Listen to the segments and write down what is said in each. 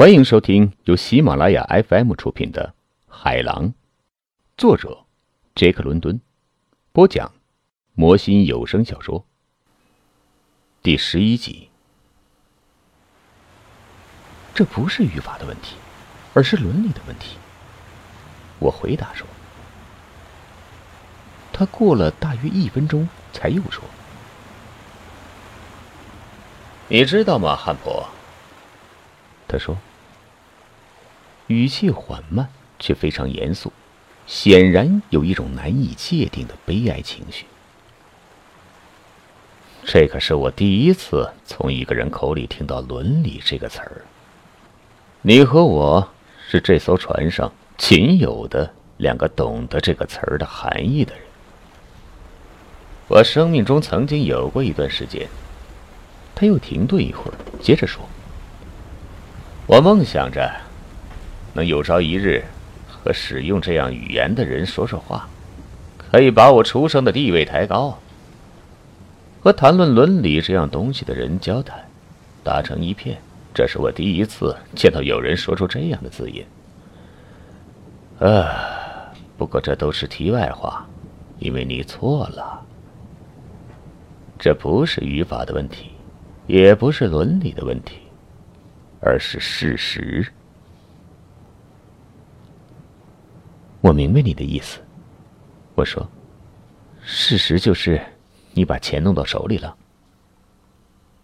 欢迎收听由喜马拉雅 FM 出品的《海狼》，作者杰克·伦敦，播讲魔心有声小说第十一集。这不是语法的问题，而是伦理的问题。我回答说。他过了大约一分钟，才又说：“你知道吗，汉婆？”他说。语气缓慢，却非常严肃，显然有一种难以界定的悲哀情绪。这可是我第一次从一个人口里听到“伦理”这个词儿。你和我是这艘船上仅有的两个懂得这个词儿的含义的人。我生命中曾经有过一段时间。他又停顿一会儿，接着说：“我梦想着。”能有朝一日和使用这样语言的人说说话，可以把我出生的地位抬高。和谈论伦理这样东西的人交谈，打成一片，这是我第一次见到有人说出这样的字眼。啊，不过这都是题外话，因为你错了。这不是语法的问题，也不是伦理的问题，而是事实。我明白你的意思，我说，事实就是你把钱弄到手里了。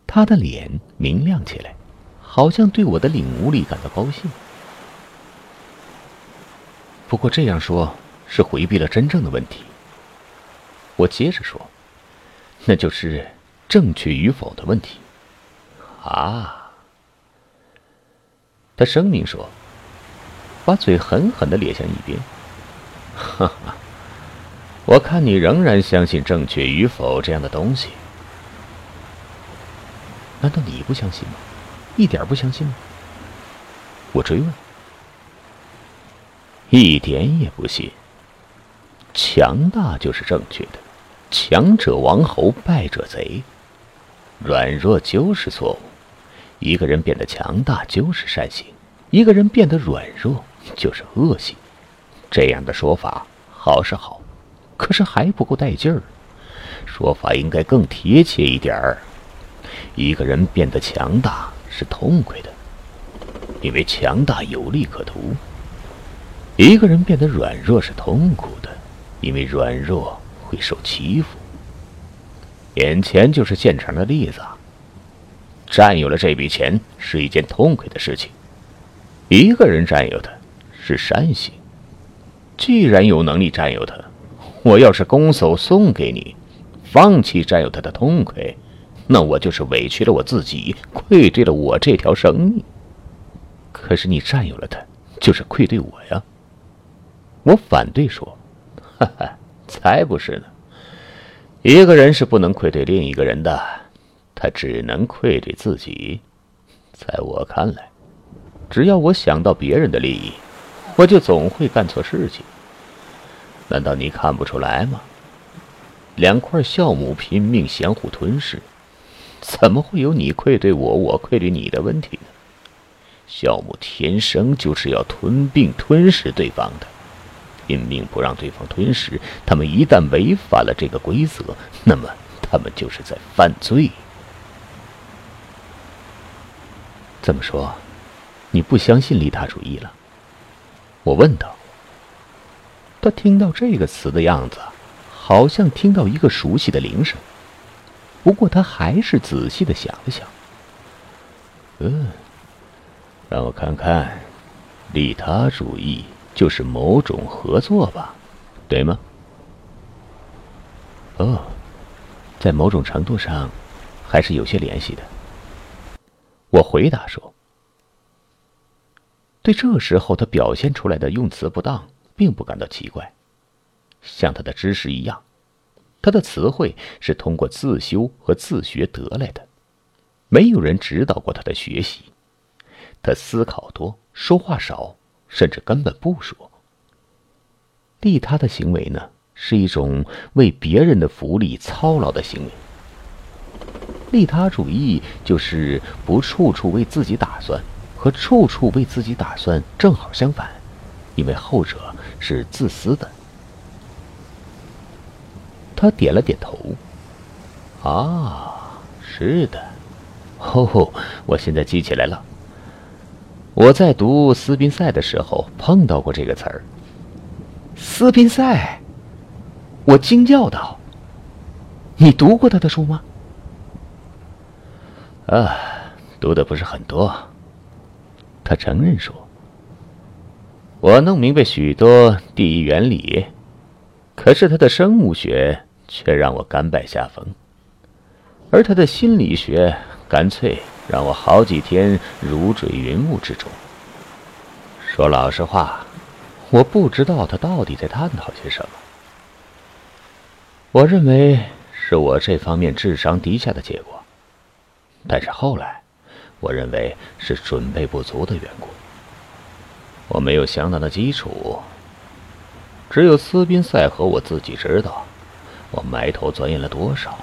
他的脸明亮起来，好像对我的领悟力感到高兴。不过这样说，是回避了真正的问题。我接着说，那就是正确与否的问题。啊，他声明说，把嘴狠狠的咧向一边。哈哈，我看你仍然相信正确与否这样的东西。难道你不相信吗？一点不相信吗？我追问。一点也不信。强大就是正确的，强者王侯，败者贼。软弱就是错误。一个人变得强大就是善行，一个人变得软弱就是恶行。这样的说法好是好，可是还不够带劲儿。说法应该更贴切一点儿。一个人变得强大是痛快的，因为强大有利可图；一个人变得软弱是痛苦的，因为软弱会受欺负。眼前就是现成的例子。占有了这笔钱是一件痛快的事情，一个人占有的是善行。既然有能力占有他，我要是拱手送给你，放弃占有他的痛快，那我就是委屈了我自己，愧对了我这条生命。可是你占有了他，就是愧对我呀。我反对说，哈哈，才不是呢。一个人是不能愧对另一个人的，他只能愧对自己。在我看来，只要我想到别人的利益。我就总会干错事情，难道你看不出来吗？两块酵母拼命相互吞噬，怎么会有你愧对我，我愧对你的问题呢？酵母天生就是要吞并吞噬对方的，拼命不让对方吞噬，他们一旦违反了这个规则，那么他们就是在犯罪。这么说，你不相信利他主义了？我问道：“他听到这个词的样子，好像听到一个熟悉的铃声。不过他还是仔细的想了想。嗯，让我看看，利他主义就是某种合作吧，对吗？哦，在某种程度上，还是有些联系的。”我回答说。对这时候他表现出来的用词不当，并不感到奇怪。像他的知识一样，他的词汇是通过自修和自学得来的，没有人指导过他的学习。他思考多，说话少，甚至根本不说。利他的行为呢，是一种为别人的福利操劳的行为。利他主义就是不处处为自己打算。和处处为自己打算正好相反，因为后者是自私的。他点了点头。啊，是的，哦，我现在记起来了。我在读斯宾塞的时候碰到过这个词儿。斯宾塞，我惊叫道：“你读过他的书吗？”啊，读的不是很多。他承认说：“我弄明白许多第一原理，可是他的生物学却让我甘拜下风。”而他的心理学干脆让我好几天如坠云雾之中。说老实话，我不知道他到底在探讨些什么。我认为是我这方面智商低下的结果，但是后来，我认为是准备不足的缘故。我没有相当的基础，只有斯宾塞和我自己知道，我埋头钻研了多少。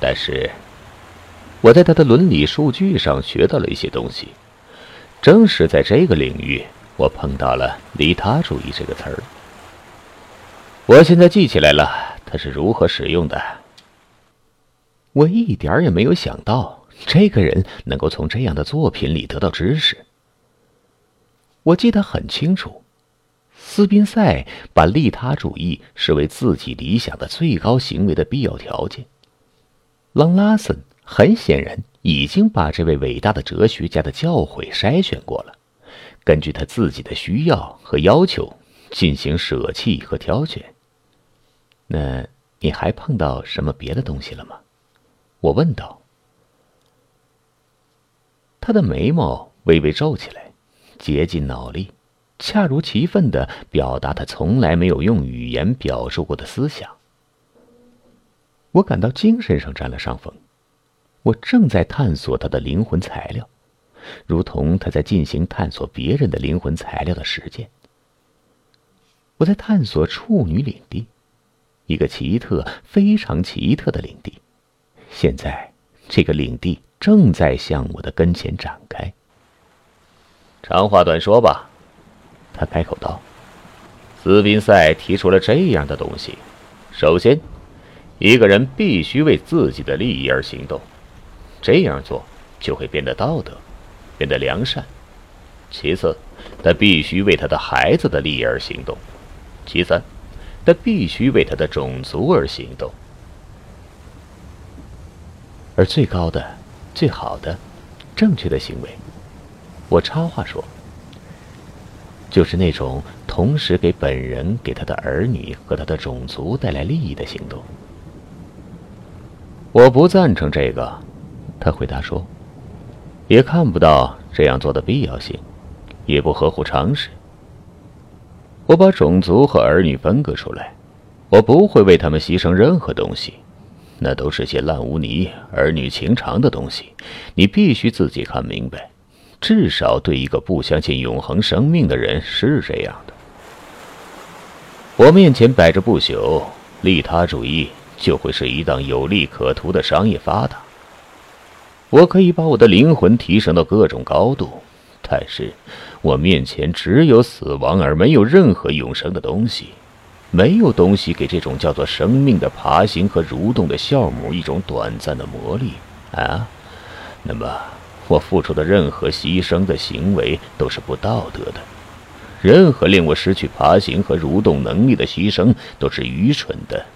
但是，我在他的伦理数据上学到了一些东西。正是在这个领域，我碰到了“利他主义”这个词儿。我现在记起来了，它是如何使用的。我一点也没有想到，这个人能够从这样的作品里得到知识。我记得很清楚，斯宾塞把利他主义视为自己理想的最高行为的必要条件。朗拉森很显然已经把这位伟大的哲学家的教诲筛选过了，根据他自己的需要和要求进行舍弃和挑选。那你还碰到什么别的东西了吗？我问道。他的眉毛微微皱起来，竭尽脑力，恰如其分的表达他从来没有用语言表述过的思想。我感到精神上占了上风，我正在探索他的灵魂材料，如同他在进行探索别人的灵魂材料的实践。我在探索处女领地，一个奇特、非常奇特的领地。现在，这个领地正在向我的跟前展开。长话短说吧，他开口道：“斯宾塞提出了这样的东西，首先。”一个人必须为自己的利益而行动，这样做就会变得道德，变得良善。其次，他必须为他的孩子的利益而行动；其三，他必须为他的种族而行动。而最高的、最好的、正确的行为，我插话说，就是那种同时给本人、给他的儿女和他的种族带来利益的行动。我不赞成这个，他回答说，也看不到这样做的必要性，也不合乎常识。我把种族和儿女分割出来，我不会为他们牺牲任何东西，那都是些烂污泥、儿女情长的东西。你必须自己看明白，至少对一个不相信永恒生命的人是这样的。我面前摆着不朽利他主义。就会是一档有利可图的商业发达。我可以把我的灵魂提升到各种高度，但是我面前只有死亡，而没有任何永生的东西。没有东西给这种叫做生命的爬行和蠕动的酵母一种短暂的魔力啊！那么，我付出的任何牺牲的行为都是不道德的。任何令我失去爬行和蠕动能力的牺牲都是愚蠢的。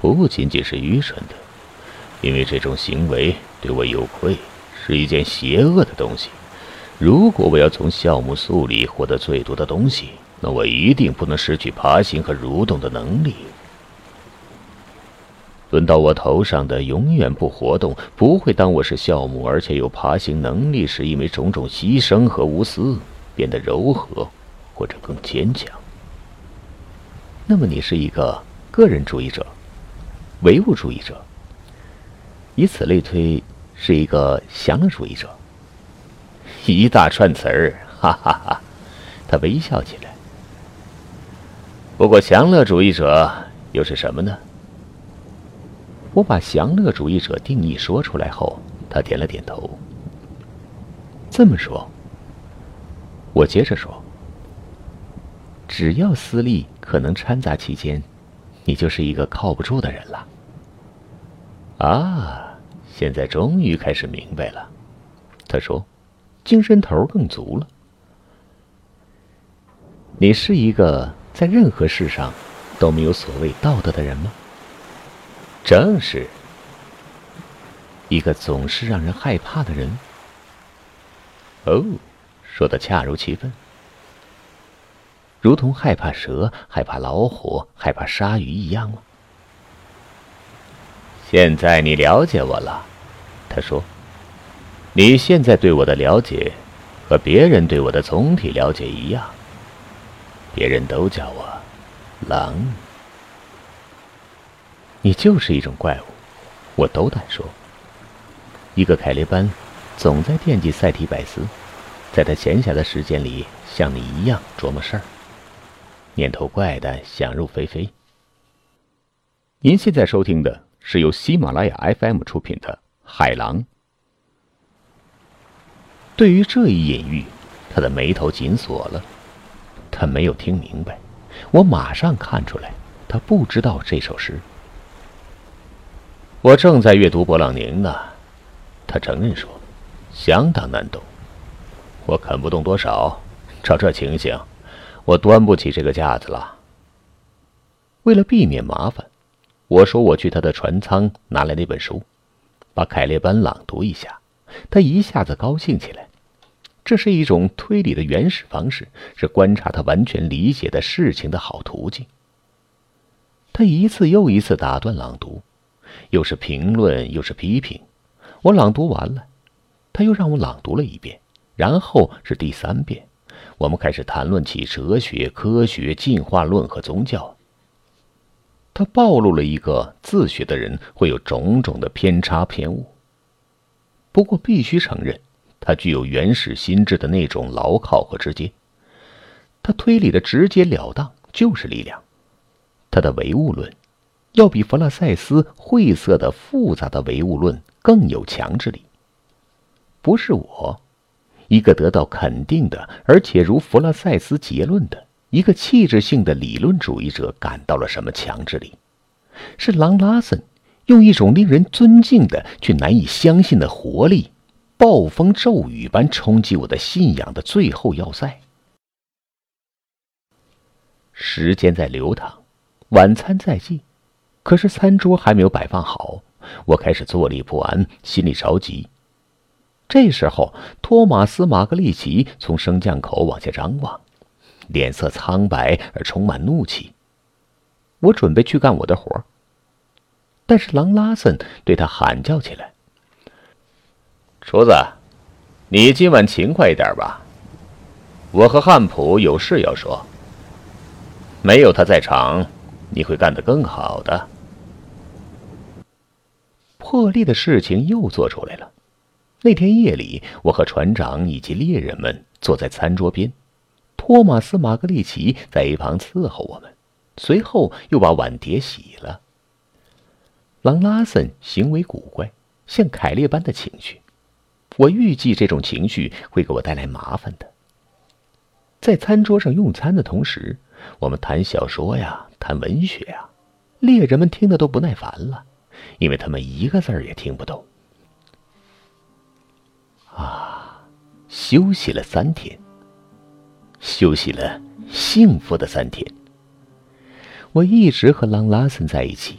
不仅仅是愚蠢的，因为这种行为对我有愧，是一件邪恶的东西。如果我要从酵母素里获得最多的东西，那我一定不能失去爬行和蠕动的能力。轮到我头上的永远不活动，不会当我是酵母而且有爬行能力时，因为种种牺牲和无私变得柔和，或者更坚强。那么，你是一个个人主义者。唯物主义者，以此类推，是一个享乐主义者。一大串词儿，哈哈哈！他微笑起来。不过，享乐主义者又是什么呢？我把享乐主义者定义说出来后，他点了点头。这么说，我接着说，只要私利可能掺杂其间，你就是一个靠不住的人了。啊，现在终于开始明白了。他说，精神头更足了。你是一个在任何事上都没有所谓道德的人吗？正是。一个总是让人害怕的人。哦，说的恰如其分，如同害怕蛇、害怕老虎、害怕鲨鱼一样吗？现在你了解我了，他说。你现在对我的了解，和别人对我的总体了解一样。别人都叫我狼。你就是一种怪物，我斗胆说。一个凯列班，总在惦记赛提百斯，在他闲暇的时间里，像你一样琢磨事儿，念头怪的想入非非。您现在收听的是由喜马拉雅 FM 出品的《海狼》。对于这一隐喻，他的眉头紧锁了，他没有听明白。我马上看出来，他不知道这首诗。我正在阅读勃朗宁呢。他承认说：“相当难懂，我啃不动多少。照这情形，我端不起这个架子了。”为了避免麻烦，我说：“我去他的船舱拿来那本书，把凯列班朗读一下。”他一下子高兴起来。这是一种推理的原始方式，是观察他完全理解的事情的好途径。他一次又一次打断朗读，又是评论，又是批评。我朗读完了，他又让我朗读了一遍，然后是第三遍。我们开始谈论起哲学、科学、进化论和宗教。他暴露了一个自学的人会有种种的偏差偏误。不过必须承认，他具有原始心智的那种牢靠和直接。他推理的直截了当就是力量。他的唯物论，要比弗拉塞斯晦涩的复杂的唯物论。更有强制力。不是我，一个得到肯定的，而且如弗拉塞斯结论的一个气质性的理论主义者感到了什么强制力？是朗拉森用一种令人尊敬的却难以相信的活力，暴风骤雨般冲击我的信仰的最后要塞。时间在流淌，晚餐在即，可是餐桌还没有摆放好。我开始坐立不安，心里着急。这时候，托马斯·马格利奇从升降口往下张望，脸色苍白而充满怒气。我准备去干我的活但是狼拉森对他喊叫起来：“厨子，你今晚勤快一点吧，我和汉普有事要说。没有他在场，你会干得更好的。”破例的事情又做出来了。那天夜里，我和船长以及猎人们坐在餐桌边，托马斯·马格利奇在一旁伺候我们，随后又把碗碟洗了。朗拉森行为古怪，像凯列般的情绪，我预计这种情绪会给我带来麻烦的。在餐桌上用餐的同时，我们谈小说呀，谈文学呀，猎人们听得都不耐烦了。因为他们一个字儿也听不懂。啊，休息了三天，休息了幸福的三天。我一直和朗拉森在一起，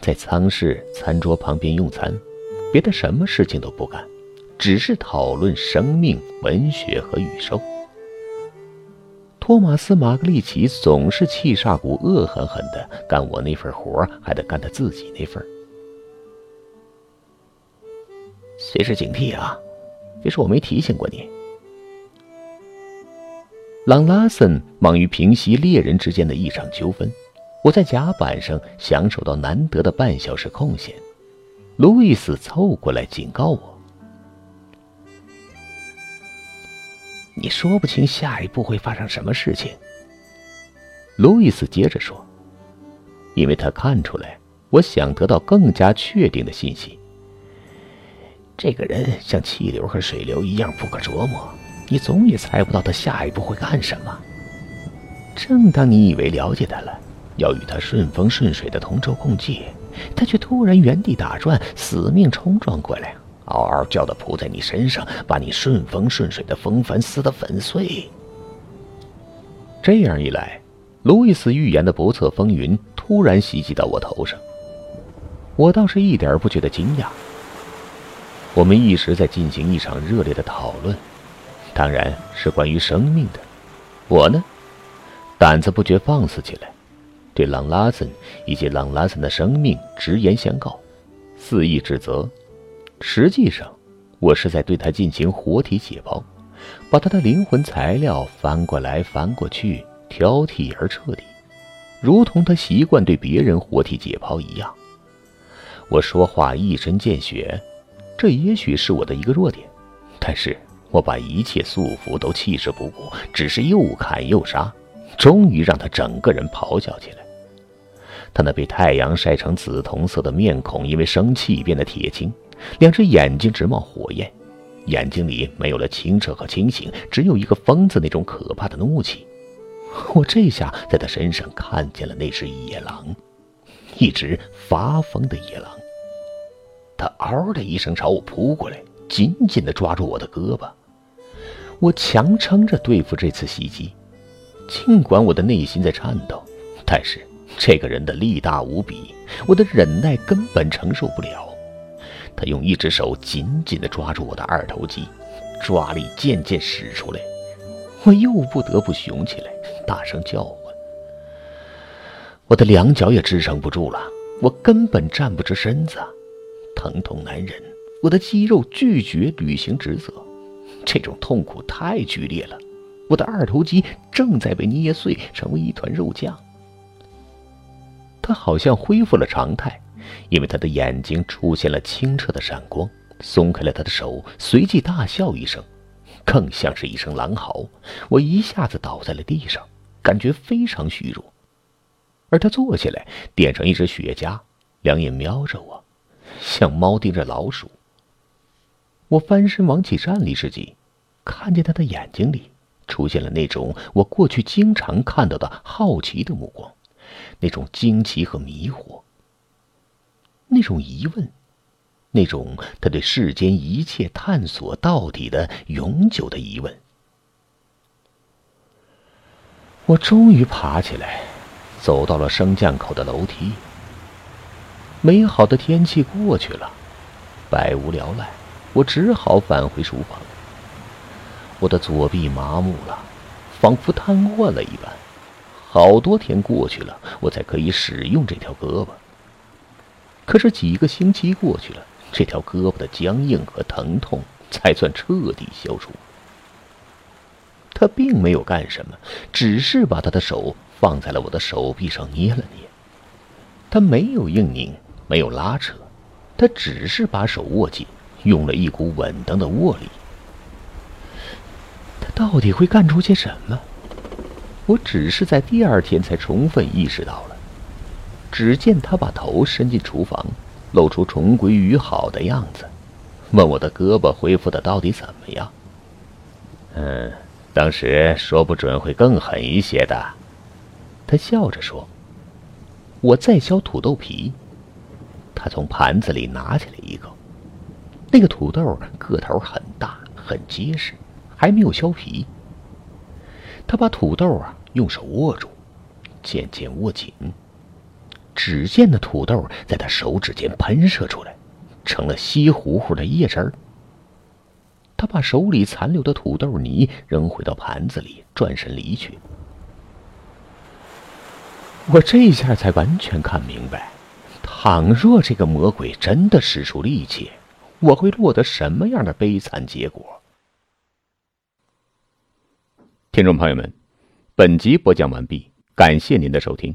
在舱室餐桌旁边用餐，别的什么事情都不干，只是讨论生命、文学和宇宙。托马斯·马格利奇总是气煞股，恶狠狠的干我那份活，还得干他自己那份随时警惕啊！别说我没提醒过你。朗拉森忙于平息猎人之间的一场纠纷，我在甲板上享受到难得的半小时空闲。路易斯凑过来警告我：“你说不清下一步会发生什么事情。”路易斯接着说：“因为他看出来，我想得到更加确定的信息。”这个人像气流和水流一样不可琢磨，你总也猜不到他下一步会干什么。正当你以为了解他了，要与他顺风顺水的同舟共济，他却突然原地打转，死命冲撞过来，嗷嗷叫的扑在你身上，把你顺风顺水的风帆撕得粉碎。这样一来，路易斯预言的不测风云突然袭击到我头上，我倒是一点不觉得惊讶。我们一直在进行一场热烈的讨论，当然是关于生命的。我呢，胆子不觉放肆起来，对朗拉森以及朗拉森的生命直言相告，肆意指责。实际上，我是在对他进行活体解剖，把他的灵魂材料翻过来翻过去，挑剔而彻底，如同他习惯对别人活体解剖一样。我说话一针见血。这也许是我的一个弱点，但是我把一切束缚都弃之不顾，只是又砍又杀，终于让他整个人咆哮起来。他那被太阳晒成紫铜色的面孔，因为生气变得铁青，两只眼睛直冒火焰，眼睛里没有了清澈和清醒，只有一个疯子那种可怕的怒气。我这下在他身上看见了那只野狼，一只发疯的野狼。他嗷的一声朝我扑过来，紧紧地抓住我的胳膊。我强撑着对付这次袭击，尽管我的内心在颤抖，但是这个人的力大无比，我的忍耐根本承受不了。他用一只手紧紧地抓住我的二头肌，抓力渐渐使出来，我又不得不熊起来，大声叫唤。我的两脚也支撑不住了，我根本站不直身子。疼痛难忍，我的肌肉拒绝履行职责，这种痛苦太剧烈了。我的二头肌正在被捏碎，成为一团肉酱。他好像恢复了常态，因为他的眼睛出现了清澈的闪光，松开了他的手，随即大笑一声，更像是一声狼嚎。我一下子倒在了地上，感觉非常虚弱。而他坐起来，点上一支雪茄，两眼瞄着我。像猫盯着老鼠。我翻身往起站立之际，看见他的眼睛里出现了那种我过去经常看到的好奇的目光，那种惊奇和迷惑，那种疑问，那种他对世间一切探索到底的永久的疑问。我终于爬起来，走到了升降口的楼梯。美好的天气过去了，百无聊赖，我只好返回书房。我的左臂麻木了，仿佛瘫痪了一般。好多天过去了，我才可以使用这条胳膊。可是几个星期过去了，这条胳膊的僵硬和疼痛才算彻底消除。他并没有干什么，只是把他的手放在了我的手臂上捏了捏。他没有硬拧。没有拉扯，他只是把手握紧，用了一股稳当的握力。他到底会干出些什么？我只是在第二天才充分意识到了。只见他把头伸进厨房，露出重归于好的样子，问我的胳膊恢复的到底怎么样。嗯，当时说不准会更狠一些的。他笑着说：“我在削土豆皮。”他从盘子里拿起来一个，那个土豆个头很大，很结实，还没有削皮。他把土豆啊用手握住，渐渐握紧。只见那土豆在他手指间喷射出来，成了稀糊糊的液汁儿。他把手里残留的土豆泥扔回到盘子里，转身离去。我这下才完全看明白。倘若这个魔鬼真的使出力气，我会落得什么样的悲惨结果？听众朋友们，本集播讲完毕，感谢您的收听。